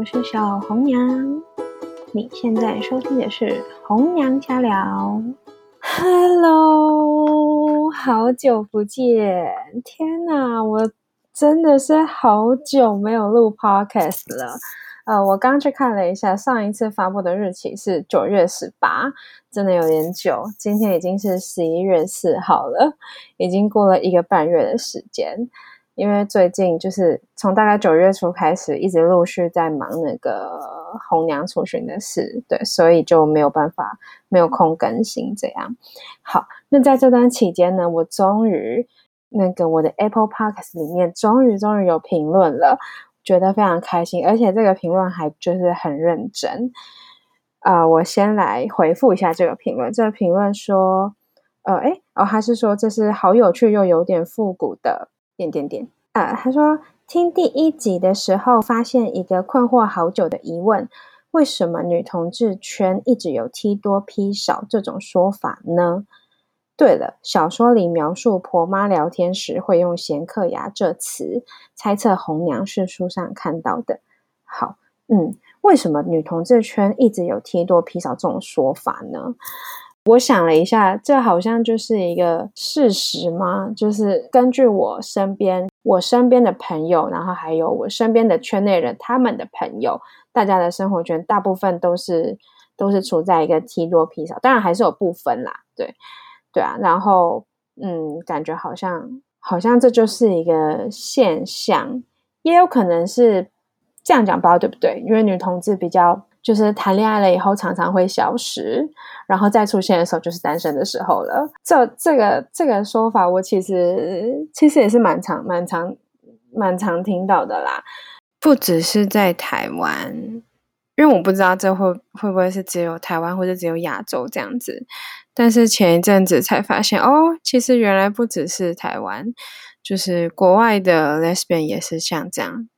我是小红娘。你现在收听的是红娘家聊。Hello，好久不见！天哪，我真的是好久没有录 Podcast 了。呃，我刚去看了一下，上一次发布的日期是九月十八，真的有点久。今天已经是十一月四号了，已经过了一个半月的时间。因为最近就是从大概九月初开始，一直陆续在忙那个红娘出巡的事，对，所以就没有办法没有空更新这样。好，那在这段期间呢，我终于那个我的 Apple Podcast 里面终于终于有评论了，觉得非常开心，而且这个评论还就是很认真。啊，我先来回复一下这个评论。这个评论说，呃，哎，哦，他是说这是好有趣又有点复古的。点点点啊！他说听第一集的时候，发现一个困惑好久的疑问：为什么女同志圈一直有 T 多 P 少这种说法呢？对了，小说里描述婆妈聊天时会用“贤克牙”这词，猜测红娘是书上看到的。好，嗯，为什么女同志圈一直有 T 多 P 少这种说法呢？我想了一下，这好像就是一个事实吗？就是根据我身边我身边的朋友，然后还有我身边的圈内人，他们的朋友，大家的生活圈大部分都是都是处在一个 T 多 P 少，当然还是有部分啦，对对啊。然后嗯，感觉好像好像这就是一个现象，也有可能是这样讲，不知道对不对？因为女同志比较。就是谈恋爱了以后常常会消失，然后再出现的时候就是单身的时候了。这这个这个说法，我其实其实也是蛮常蛮常蛮常听到的啦。不只是在台湾，因为我不知道这会会不会是只有台湾或者只有亚洲这样子。但是前一阵子才发现，哦，其实原来不只是台湾，就是国外的 lesbian 也是像这样，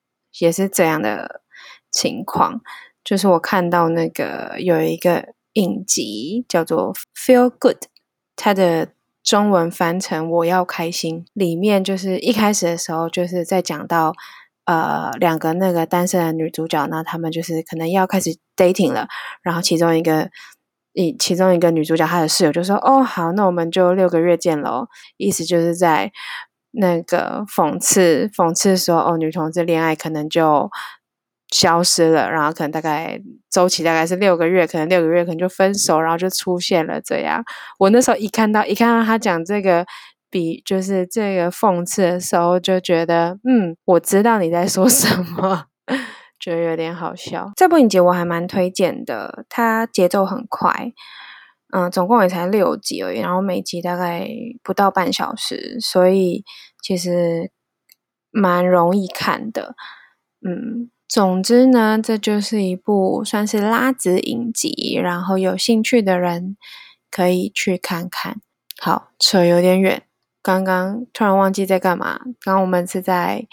也是这样的情况。就是我看到那个有一个影集叫做《Feel Good》，它的中文翻成“我要开心”。里面就是一开始的时候，就是在讲到呃两个那个单身的女主角，那他们就是可能要开始 dating 了。然后其中一个一其中一个女主角她的室友就说：“哦，好，那我们就六个月见喽。”意思就是在那个讽刺讽刺说：“哦，女同志恋爱可能就。”消失了，然后可能大概周期大概是六个月，可能六个月可能就分手，然后就出现了这样。我那时候一看到一看到他讲这个比就是这个讽刺的时候，就觉得嗯，我知道你在说什么，觉得有点好笑。这部影集我还蛮推荐的，它节奏很快，嗯，总共也才六集而已，然后每集大概不到半小时，所以其实蛮容易看的，嗯。总之呢，这就是一部算是拉子影集，然后有兴趣的人可以去看看。好，扯有点远，刚刚突然忘记在干嘛。刚刚我们是在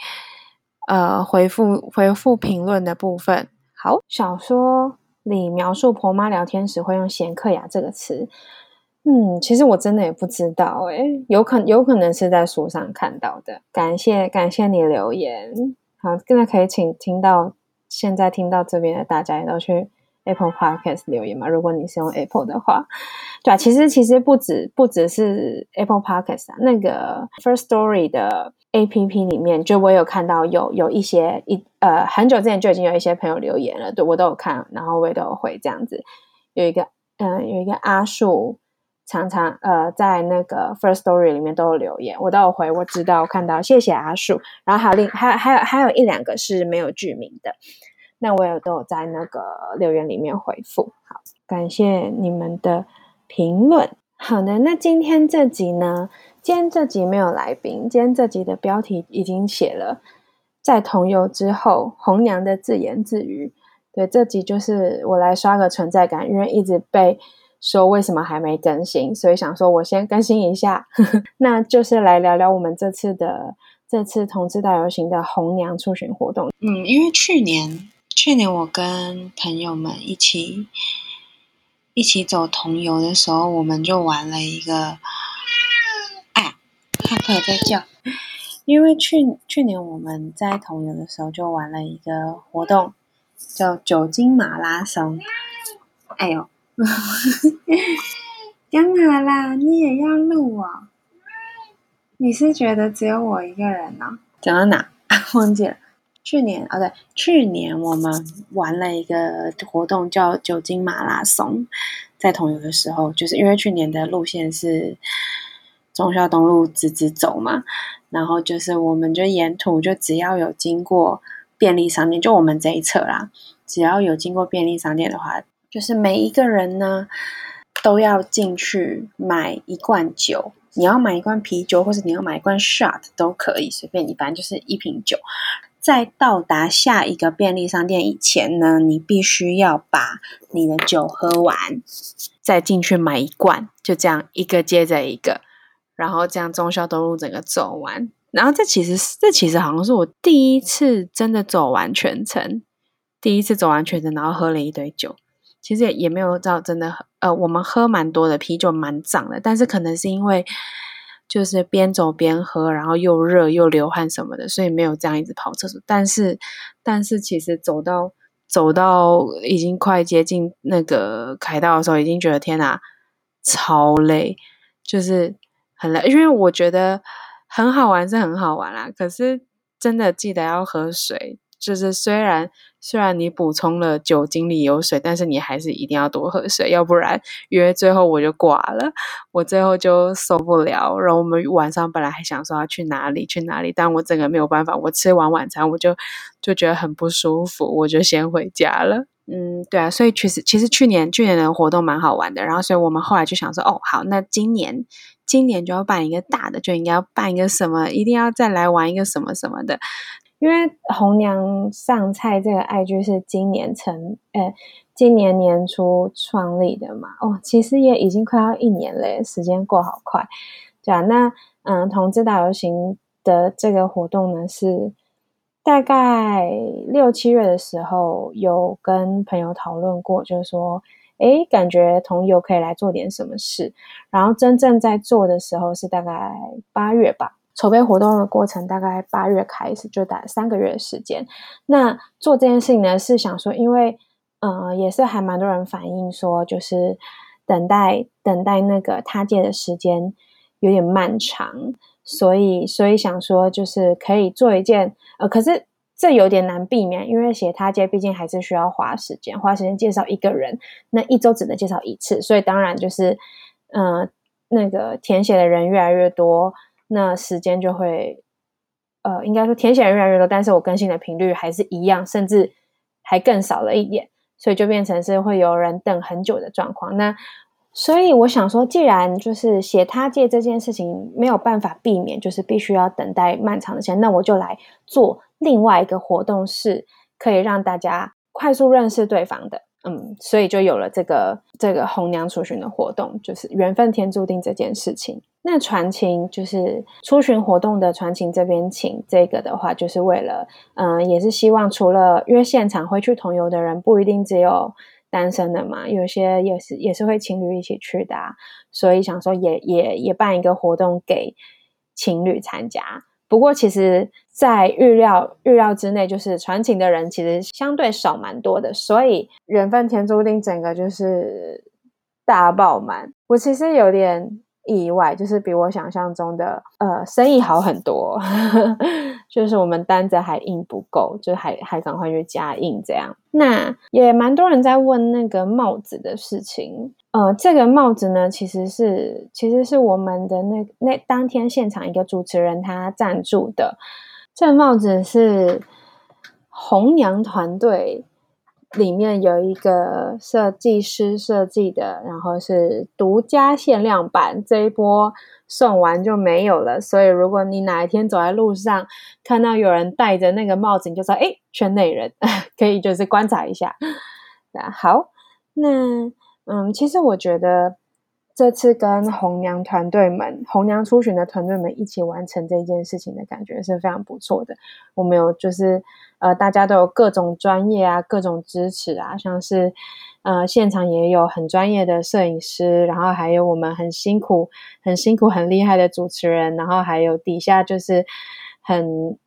呃回复回复评论的部分。好，小说里描述婆妈聊天时会用“贤克雅”这个词。嗯，其实我真的也不知道，诶有可有可能是在书上看到的。感谢感谢你留言。好，现在可以请听到现在听到这边的大家也都去 Apple Podcast 留言嘛？如果你是用 Apple 的话，对啊，其实其实不止不只是 Apple Podcast 啊，那个 First Story 的 A P P 里面，就我有看到有有一些一呃很久之前就已经有一些朋友留言了，对我都有看，然后我也都有回这样子。有一个嗯，有一个阿树。常常呃，在那个 First Story 里面都有留言，我都有回，我知道看到，谢谢阿树。然后还有另还有还有还有一两个是没有剧名的，那我也都有在那个留言里面回复。好，感谢你们的评论。好的，那今天这集呢？今天这集没有来宾，今天这集的标题已经写了，在同游之后，红娘的自言自语。对，这集就是我来刷个存在感，因为一直被。说为什么还没更新？所以想说我先更新一下，那就是来聊聊我们这次的这次同志大游行的红娘出巡活动。嗯，因为去年去年我跟朋友们一起一起走同游的时候，我们就玩了一个，哎，他朋友在叫。因为去去年我们在同游的时候就玩了一个活动，叫酒精马拉松。哎呦，干嘛啦？你也要录啊？你是觉得只有我一个人呢？讲到哪？忘记了。去年哦，对，去年我们玩了一个活动叫酒精马拉松，在同游的时候，就是因为去年的路线是忠孝东路直直走嘛，然后就是我们就沿途就只要有经过便利商店，就我们这一侧啦，只要有经过便利商店的话，就是每一个人呢都要进去买一罐酒，你要买一罐啤酒，或者你要买一罐 shot 都可以，随便你，反正就是一瓶酒。在到达下一个便利商店以前呢，你必须要把你的酒喝完，再进去买一罐，就这样一个接着一个，然后这样中孝东路整个走完。然后这其实这其实好像是我第一次真的走完全程，第一次走完全程，然后喝了一堆酒。其实也也没有到真的，呃，我们喝蛮多的啤酒，蛮涨的，但是可能是因为。就是边走边喝，然后又热又流汗什么的，所以没有这样一直跑厕所。但是，但是其实走到走到已经快接近那个凯道的时候，已经觉得天哪，超累，就是很累。因为我觉得很好玩是很好玩啦，可是真的记得要喝水。就是虽然虽然你补充了酒精里有水，但是你还是一定要多喝水，要不然因为最后我就挂了，我最后就受不了。然后我们晚上本来还想说要去哪里去哪里，但我整个没有办法。我吃完晚餐我就就觉得很不舒服，我就先回家了。嗯，对啊，所以其实其实去年去年的活动蛮好玩的。然后所以我们后来就想说，哦，好，那今年今年就要办一个大的，就应该要办一个什么，一定要再来玩一个什么什么的。因为红娘上菜这个爱剧是今年成，呃，今年年初创立的嘛，哦，其实也已经快要一年嘞，时间过好快，对啊，那嗯，同志大游行的这个活动呢，是大概六七月的时候有跟朋友讨论过，就是说，哎，感觉同游可以来做点什么事，然后真正在做的时候是大概八月吧。筹备活动的过程大概八月开始，就打三个月的时间。那做这件事情呢，是想说，因为嗯，也是还蛮多人反映说，就是等待等待那个他界的时间有点漫长，所以所以想说，就是可以做一件呃，可是这有点难避免，因为写他界毕竟还是需要花时间，花时间介绍一个人，那一周只能介绍一次，所以当然就是嗯，那个填写的人越来越多。那时间就会，呃，应该说填写人越来越多，但是我更新的频率还是一样，甚至还更少了一点，所以就变成是会有人等很久的状况。那所以我想说，既然就是写他借这件事情没有办法避免，就是必须要等待漫长的时间，那我就来做另外一个活动，是可以让大家快速认识对方的。嗯，所以就有了这个这个红娘出巡的活动，就是缘分天注定这件事情。那传情就是出巡活动的传情这边请这个的话，就是为了嗯，也是希望除了因为现场会去同游的人不一定只有单身的嘛，有些也是也是会情侣一起去的，所以想说也也也办一个活动给情侣参加。不过其实，在预料预料之内，就是传情的人其实相对少蛮多的，所以缘分天注定整个就是大爆满。我其实有点。意外就是比我想象中的呃生意好很多，就是我们单子还印不够，就还还赶快去加印这样。那也蛮多人在问那个帽子的事情，呃，这个帽子呢其实是其实是我们的那那当天现场一个主持人他赞助的，这个帽子是红娘团队。里面有一个设计师设计的，然后是独家限量版，这一波送完就没有了。所以如果你哪一天走在路上看到有人戴着那个帽子，你就说：“哎，圈内人，可以就是观察一下。”好，那嗯，其实我觉得这次跟红娘团队们、红娘出巡的团队们一起完成这件事情的感觉是非常不错的。我们有就是。呃，大家都有各种专业啊，各种支持啊，像是呃，现场也有很专业的摄影师，然后还有我们很辛苦、很辛苦、很厉害的主持人，然后还有底下就是很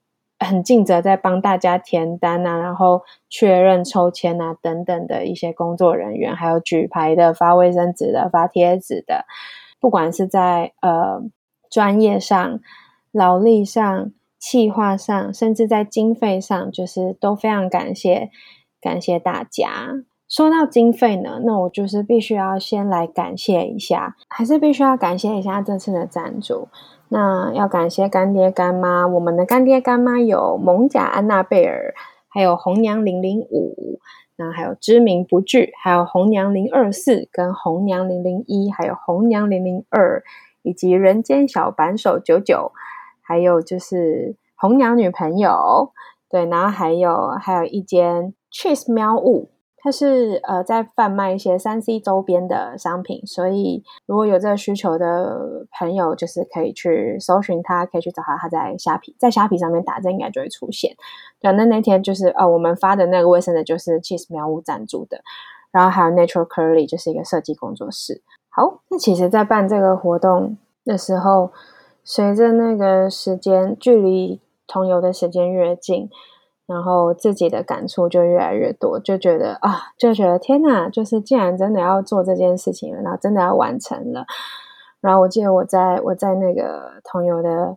很尽责在帮大家填单啊，然后确认抽签啊等等的一些工作人员，还有举牌的、发卫生纸的、发贴纸的，不管是在呃专业上、劳力上、企划上，甚至在经费上，就是都非常感谢感谢大家。说到经费呢，那我就是必须要先来感谢一下，还是必须要感谢一下这次的赞助。那要感谢干爹干妈，我们的干爹干妈有蒙甲安娜贝尔，还有红娘零零五，那还有知名不惧，还有红娘零二四跟红娘零零一，还有红娘零零二，以及人间小扳手九九，还有就是红娘女朋友，对，然后还有还有一间 cheese 喵物。它是呃在贩卖一些三 C 周边的商品，所以如果有这个需求的朋友，就是可以去搜寻它，可以去找它。它在虾皮，在虾皮上面打字应该就会出现。对，那那天就是呃我们发的那个卫生的，就是 Cheese 喵屋赞助的，然后还有 Natural Curly 就是一个设计工作室。好，那其实，在办这个活动的时候，随着那个时间距离同游的时间越近。然后自己的感触就越来越多，就觉得啊，就觉得天哪，就是既然真的要做这件事情了，然后真的要完成了。然后我记得我在我在那个同游的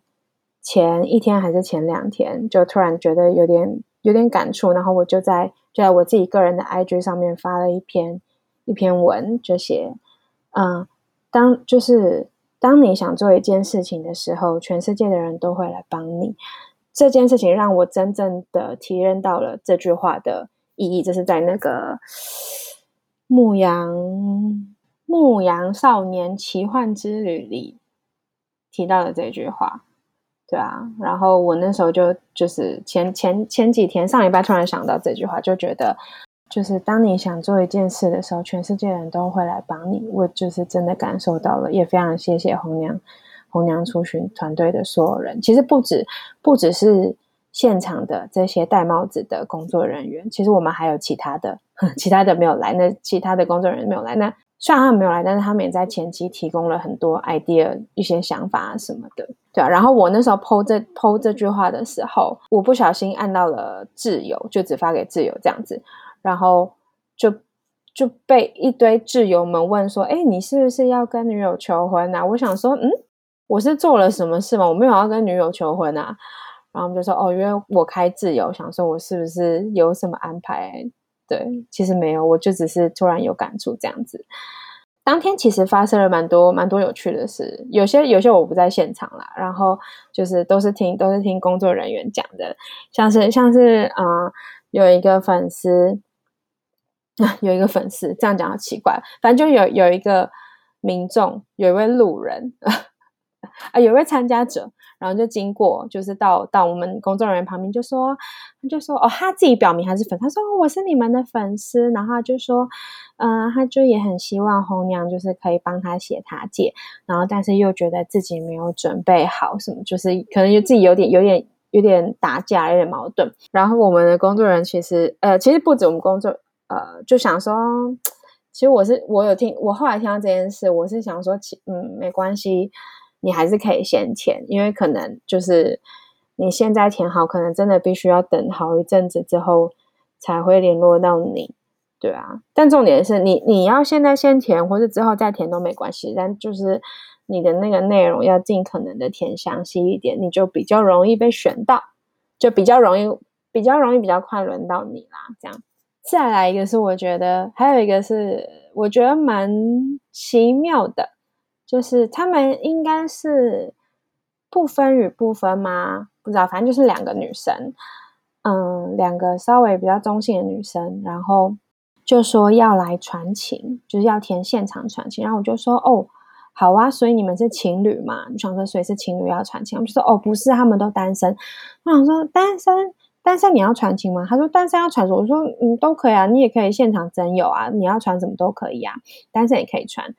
前一天还是前两天，就突然觉得有点有点感触，然后我就在就在我自己个人的 IG 上面发了一篇一篇文，就写嗯，当就是当你想做一件事情的时候，全世界的人都会来帮你。这件事情让我真正的体验到了这句话的意义，这是在那个《牧羊牧羊少年奇幻之旅》里提到的这句话，对啊。然后我那时候就就是前前前几天上礼拜突然想到这句话，就觉得就是当你想做一件事的时候，全世界人都会来帮你。我就是真的感受到了，也非常谢谢红娘。红娘出巡团队的所有人，其实不止不只是现场的这些戴帽子的工作人员，其实我们还有其他的，其他的没有来。那其他的工作人员没有来，那虽然他们没有来，但是他们也在前期提供了很多 idea、一些想法什么的，对啊。然后我那时候剖这剖这句话的时候，我不小心按到了挚友，就只发给挚友这样子，然后就就被一堆挚友们问说：“哎，你是不是要跟女友求婚啊？”我想说，嗯。我是做了什么事吗？我没有要跟女友求婚啊。然后我们就说哦，因为我开自由，想说我是不是有什么安排？对，其实没有，我就只是突然有感触这样子。当天其实发生了蛮多蛮多有趣的事，有些有些我不在现场啦，然后就是都是听都是听工作人员讲的，像是像是啊，有一个粉丝，有一个粉丝这样讲好奇怪，反正就有有一个民众，有一位路人。啊，有位参加者，然后就经过，就是到到我们工作人员旁边，就说，他就说，哦，他自己表明他是粉，他说我是你们的粉丝，然后就说，嗯，他就也很希望红娘就是可以帮他写他姐，然后但是又觉得自己没有准备好，什么就是可能就自己有点有点有点打架，有点矛盾。然后我们的工作人员其实，呃，其实不止我们工作，呃，就想说，其实我是我有听，我后来听到这件事，我是想说，其嗯，没关系。你还是可以先填，因为可能就是你现在填好，可能真的必须要等好一阵子之后才会联络到你，对啊。但重点是你你要现在先填，或者之后再填都没关系，但就是你的那个内容要尽可能的填详细一点，你就比较容易被选到，就比较容易比较容易比较快轮到你啦。这样再来一个是我觉得，还有一个是我觉得蛮奇妙的。就是他们应该是不分与不分吗？不知道，反正就是两个女生，嗯，两个稍微比较中性的女生，然后就说要来传情，就是要填现场传情。然后我就说哦，好啊，所以你们是情侣嘛？你想说所以是情侣要传情？我就说哦，不是，他们都单身。我想说单身，单身你要传情吗？他说单身要传，我说嗯，都可以啊，你也可以现场真有啊，你要传什么都可以啊，单身也可以传。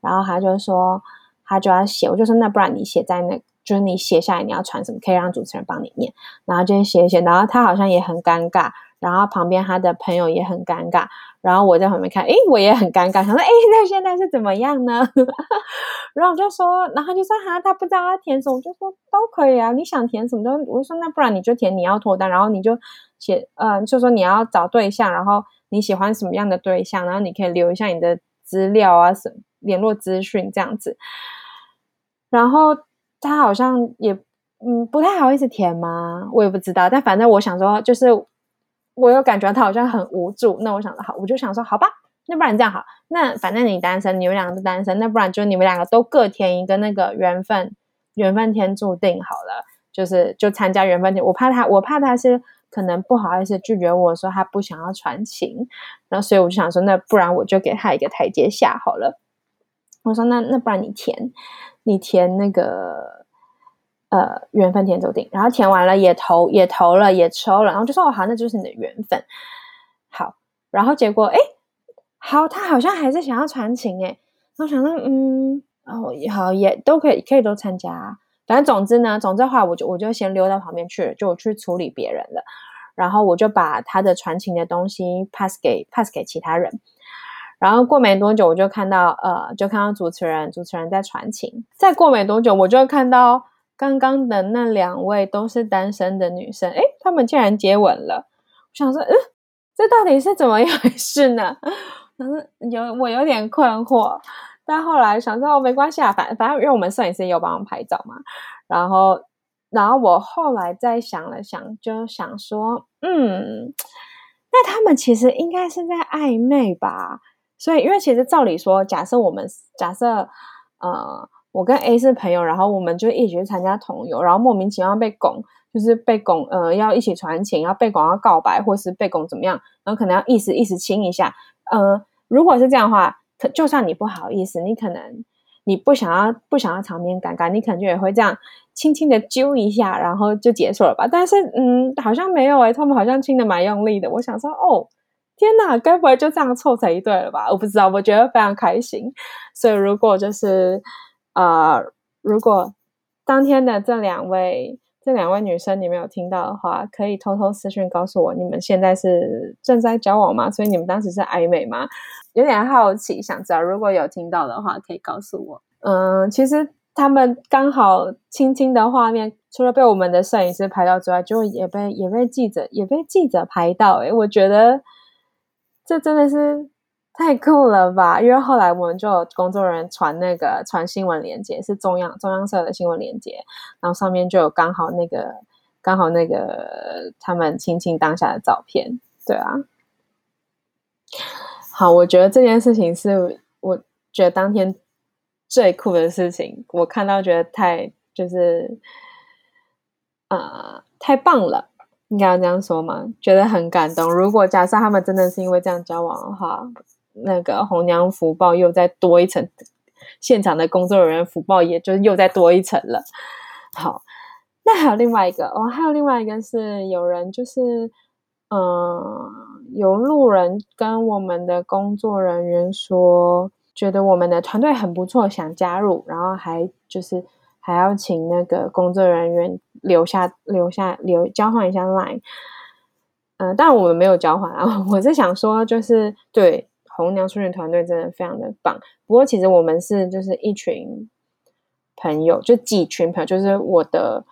然后他就说，他就要写，我就说那不然你写在那，就是你写下来你要传什么，可以让主持人帮你念。然后就写写，然后他好像也很尴尬，然后旁边他的朋友也很尴尬，然后我在旁边看，诶，我也很尴尬，想说，诶，那现在是怎么样呢？然后我就说，然后就说，哈，他不知道要填什么，我就说都可以啊，你想填什么都，我就说那不然你就填你要脱单，然后你就写，呃，就说你要找对象，然后你喜欢什么样的对象，然后你可以留一下你的资料啊，什么联络资讯这样子。然后他好像也。嗯，不太好意思填吗？我也不知道，但反正我想说，就是我有感觉他好像很无助。那我想说，好，我就想说，好吧，那不然这样好，那反正你单身，你们两个都单身，那不然就你们两个都各填一个那个缘分，缘分天注定好了，就是就参加缘分天。我怕他，我怕他是可能不好意思拒绝我说他不想要传情，然后所以我就想说，那不然我就给他一个台阶下好了。我说那那不然你填，你填那个。呃，缘分填注定，然后填完了也投，也投了，也抽了，然后就说：“哦，好，那就是你的缘分。”好，然后结果，哎，好，他好像还是想要传情，哎，我想说，嗯，哦，好，也都可以，可以都参加。反正总之呢，总之的话，我就我就先溜到旁边去了，就去处理别人了。然后我就把他的传情的东西 pass 给 pass 给其他人。然后过没多久，我就看到，呃，就看到主持人，主持人在传情。再过没多久，我就看到。刚刚的那两位都是单身的女生，哎，他们竟然接吻了！我想说，嗯，这到底是怎么一回事呢？然后有我有点困惑，但后来想说，哦，没关系啊，反反正因为我们摄影师有帮我们拍照嘛。然后，然后我后来再想了想，就想说，嗯，那他们其实应该是在暧昧吧？所以，因为其实照理说，假设我们假设，呃。我跟 A 是朋友，然后我们就一起去参加同游，然后莫名其妙被拱，就是被拱，呃，要一起传情，要被拱要告白，或是被拱怎么样，然后可能要意思意思亲一下，呃，如果是这样的话，可就算你不好意思，你可能你不想要不想要场面尴尬，你可能就也会这样轻轻的揪一下，然后就结束了吧。但是，嗯，好像没有诶，他们好像亲的蛮用力的。我想说，哦，天哪，该不会就这样凑成一对了吧？我不知道，我觉得非常开心。所以，如果就是。啊，如果当天的这两位这两位女生你没有听到的话，可以偷偷私讯告诉我，你们现在是正在交往吗？所以你们当时是暧昧吗？有点好奇，想知道。如果有听到的话，可以告诉我。嗯，其实他们刚好轻轻的画面，除了被我们的摄影师拍到之外，就也被也被记者也被记者拍到。诶我觉得这真的是。太酷了吧！因为后来我们就有工作人员传那个传新闻链接，是中央中央社的新闻链接，然后上面就有刚好那个刚好那个他们亲亲当下的照片。对啊，好，我觉得这件事情是我觉得当天最酷的事情，我看到觉得太就是啊太棒了，应该要这样说嘛？觉得很感动。如果假设他们真的是因为这样交往的话。那个红娘福报又再多一层，现场的工作人员福报也就又再多一层了。好，那还有另外一个哦，还有另外一个是有人就是，嗯，有路人跟我们的工作人员说，觉得我们的团队很不错，想加入，然后还就是还要请那个工作人员留下留下留交换一下 line。嗯，但我们没有交换啊，我是想说就是对。红娘出巡团队真的非常的棒，不过其实我们是就是一群朋友，就几群朋友，就是我的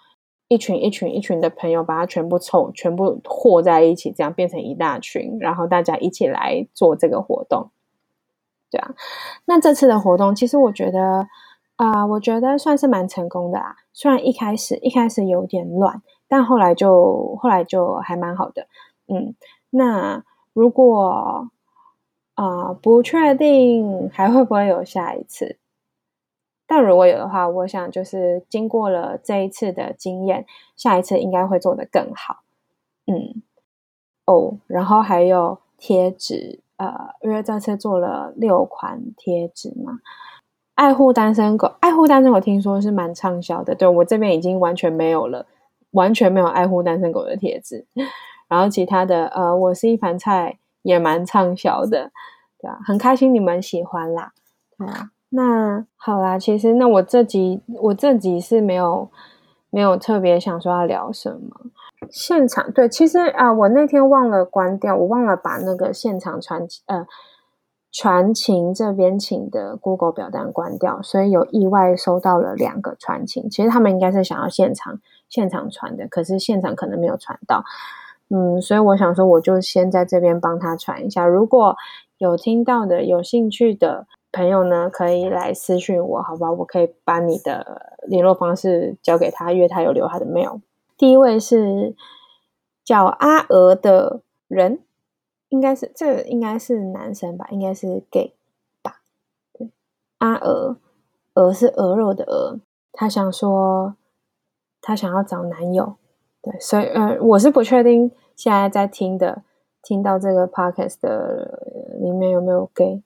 一群一群一群的朋友，把它全部凑，全部和在一起，这样变成一大群，然后大家一起来做这个活动。对啊，那这次的活动其实我觉得啊，我觉得算是蛮成功的啦。虽然一开始一开始有点乱，但后来就后来就还蛮好的。嗯，那如果啊，不确定还会不会有下一次，但如果有的话，我想就是经过了这一次的经验，下一次应该会做得更好。嗯，哦，然后还有贴纸，呃，因为这次做了六款贴纸嘛，爱护单身狗，爱护单身狗听说是蛮畅销的，对我这边已经完全没有了，完全没有爱护单身狗的帖子，然后其他的，呃，我是一盘菜。也蛮畅销的，对啊，很开心你们喜欢啦，对啊，那好啦，其实那我这集我这集是没有没有特别想说要聊什么，现场对，其实啊，我那天忘了关掉，我忘了把那个现场传呃传情这边请的 Google 表单关掉，所以有意外收到了两个传情。其实他们应该是想要现场现场传的，可是现场可能没有传到。嗯，所以我想说，我就先在这边帮他传一下。如果有听到的、有兴趣的朋友呢，可以来私讯我，好吧？我可以把你的联络方式交给他，因为他有留他的 mail。第一位是叫阿娥的人，应该是这应该是男生吧，应该是 gay 吧？对，阿娥，鹅是鹅肉的鹅，他想说他想要找男友。对，所以呃，我是不确定现在在听的，听到这个 podcast 的里面有没有 gay，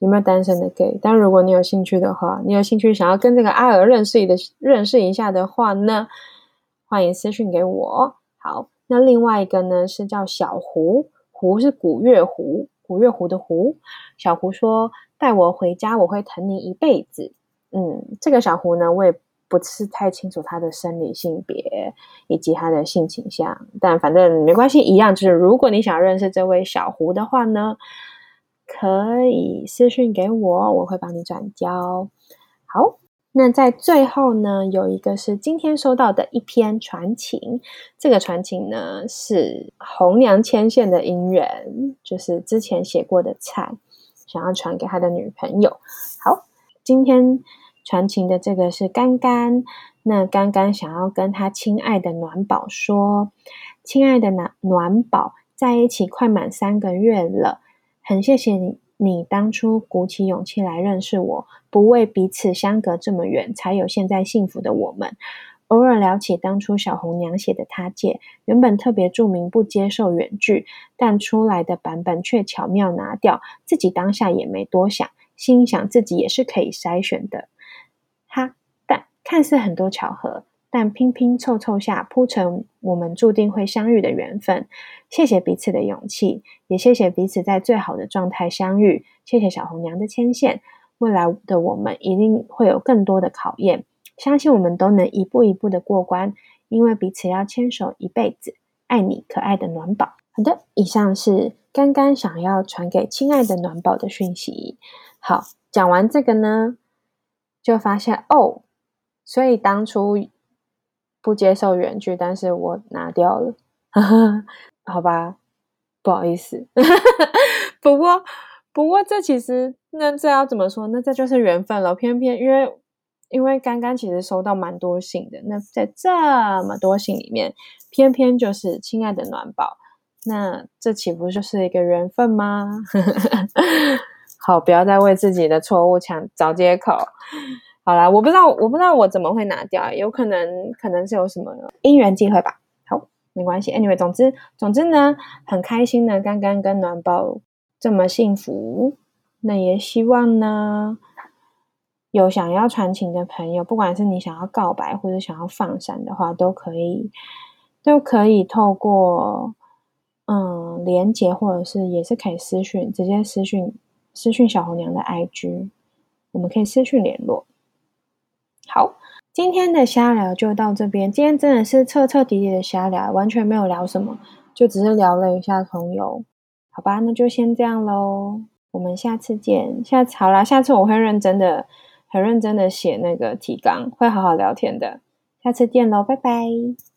有没有单身的 gay。但如果你有兴趣的话，你有兴趣想要跟这个阿娥认识的认识一下的话呢，欢迎私信给我。好，那另外一个呢是叫小胡，胡是古月胡，古月胡的胡。小胡说带我回家，我会疼你一辈子。嗯，这个小胡呢，我也。不是太清楚他的生理性别以及他的性倾向，但反正没关系，一样就是如果你想认识这位小胡的话呢，可以私信给我，我会帮你转交。好，那在最后呢，有一个是今天收到的一篇传情，这个传情呢是红娘牵线的姻缘，就是之前写过的菜，想要传给他的女朋友。好，今天。传情的这个是干干，那干干想要跟他亲爱的暖宝说：“亲爱的暖暖宝，在一起快满三个月了，很谢谢你，你当初鼓起勇气来认识我，不为彼此相隔这么远，才有现在幸福的我们。偶尔聊起当初小红娘写的他借，原本特别注明不接受远距，但出来的版本却巧妙拿掉，自己当下也没多想，心想自己也是可以筛选的。”哈，但看似很多巧合，但拼拼凑凑下铺成我们注定会相遇的缘分。谢谢彼此的勇气，也谢谢彼此在最好的状态相遇。谢谢小红娘的牵线，未来的我们一定会有更多的考验，相信我们都能一步一步的过关，因为彼此要牵手一辈子。爱你，可爱的暖宝。好的，以上是刚刚想要传给亲爱的暖宝的讯息。好，讲完这个呢，就发现哦。所以当初不接受原剧，但是我拿掉了，好吧，不好意思。不过，不过这其实那这要怎么说？那这就是缘分了。偏偏因为因为刚刚其实收到蛮多信的，那在这么多信里面，偏偏就是亲爱的暖宝，那这岂不就是一个缘分吗？好，不要再为自己的错误抢找借口。好啦，我不知道，我不知道我怎么会拿掉，有可能可能是有什么因缘机会吧。好，没关系。Anyway，总之总之呢，很开心呢，刚刚跟暖宝这么幸福，那也希望呢，有想要传情的朋友，不管是你想要告白或者想要放闪的话，都可以都可以透过嗯连接，或者是也是可以私讯，直接私讯私讯小红娘的 IG，我们可以私讯联络。好，今天的瞎聊就到这边。今天真的是彻彻底底的瞎聊，完全没有聊什么，就只是聊了一下朋友。好吧，那就先这样喽，我们下次见。下次好啦，下次我会认真的、很认真的写那个提纲，会好好聊天的。下次见喽，拜拜。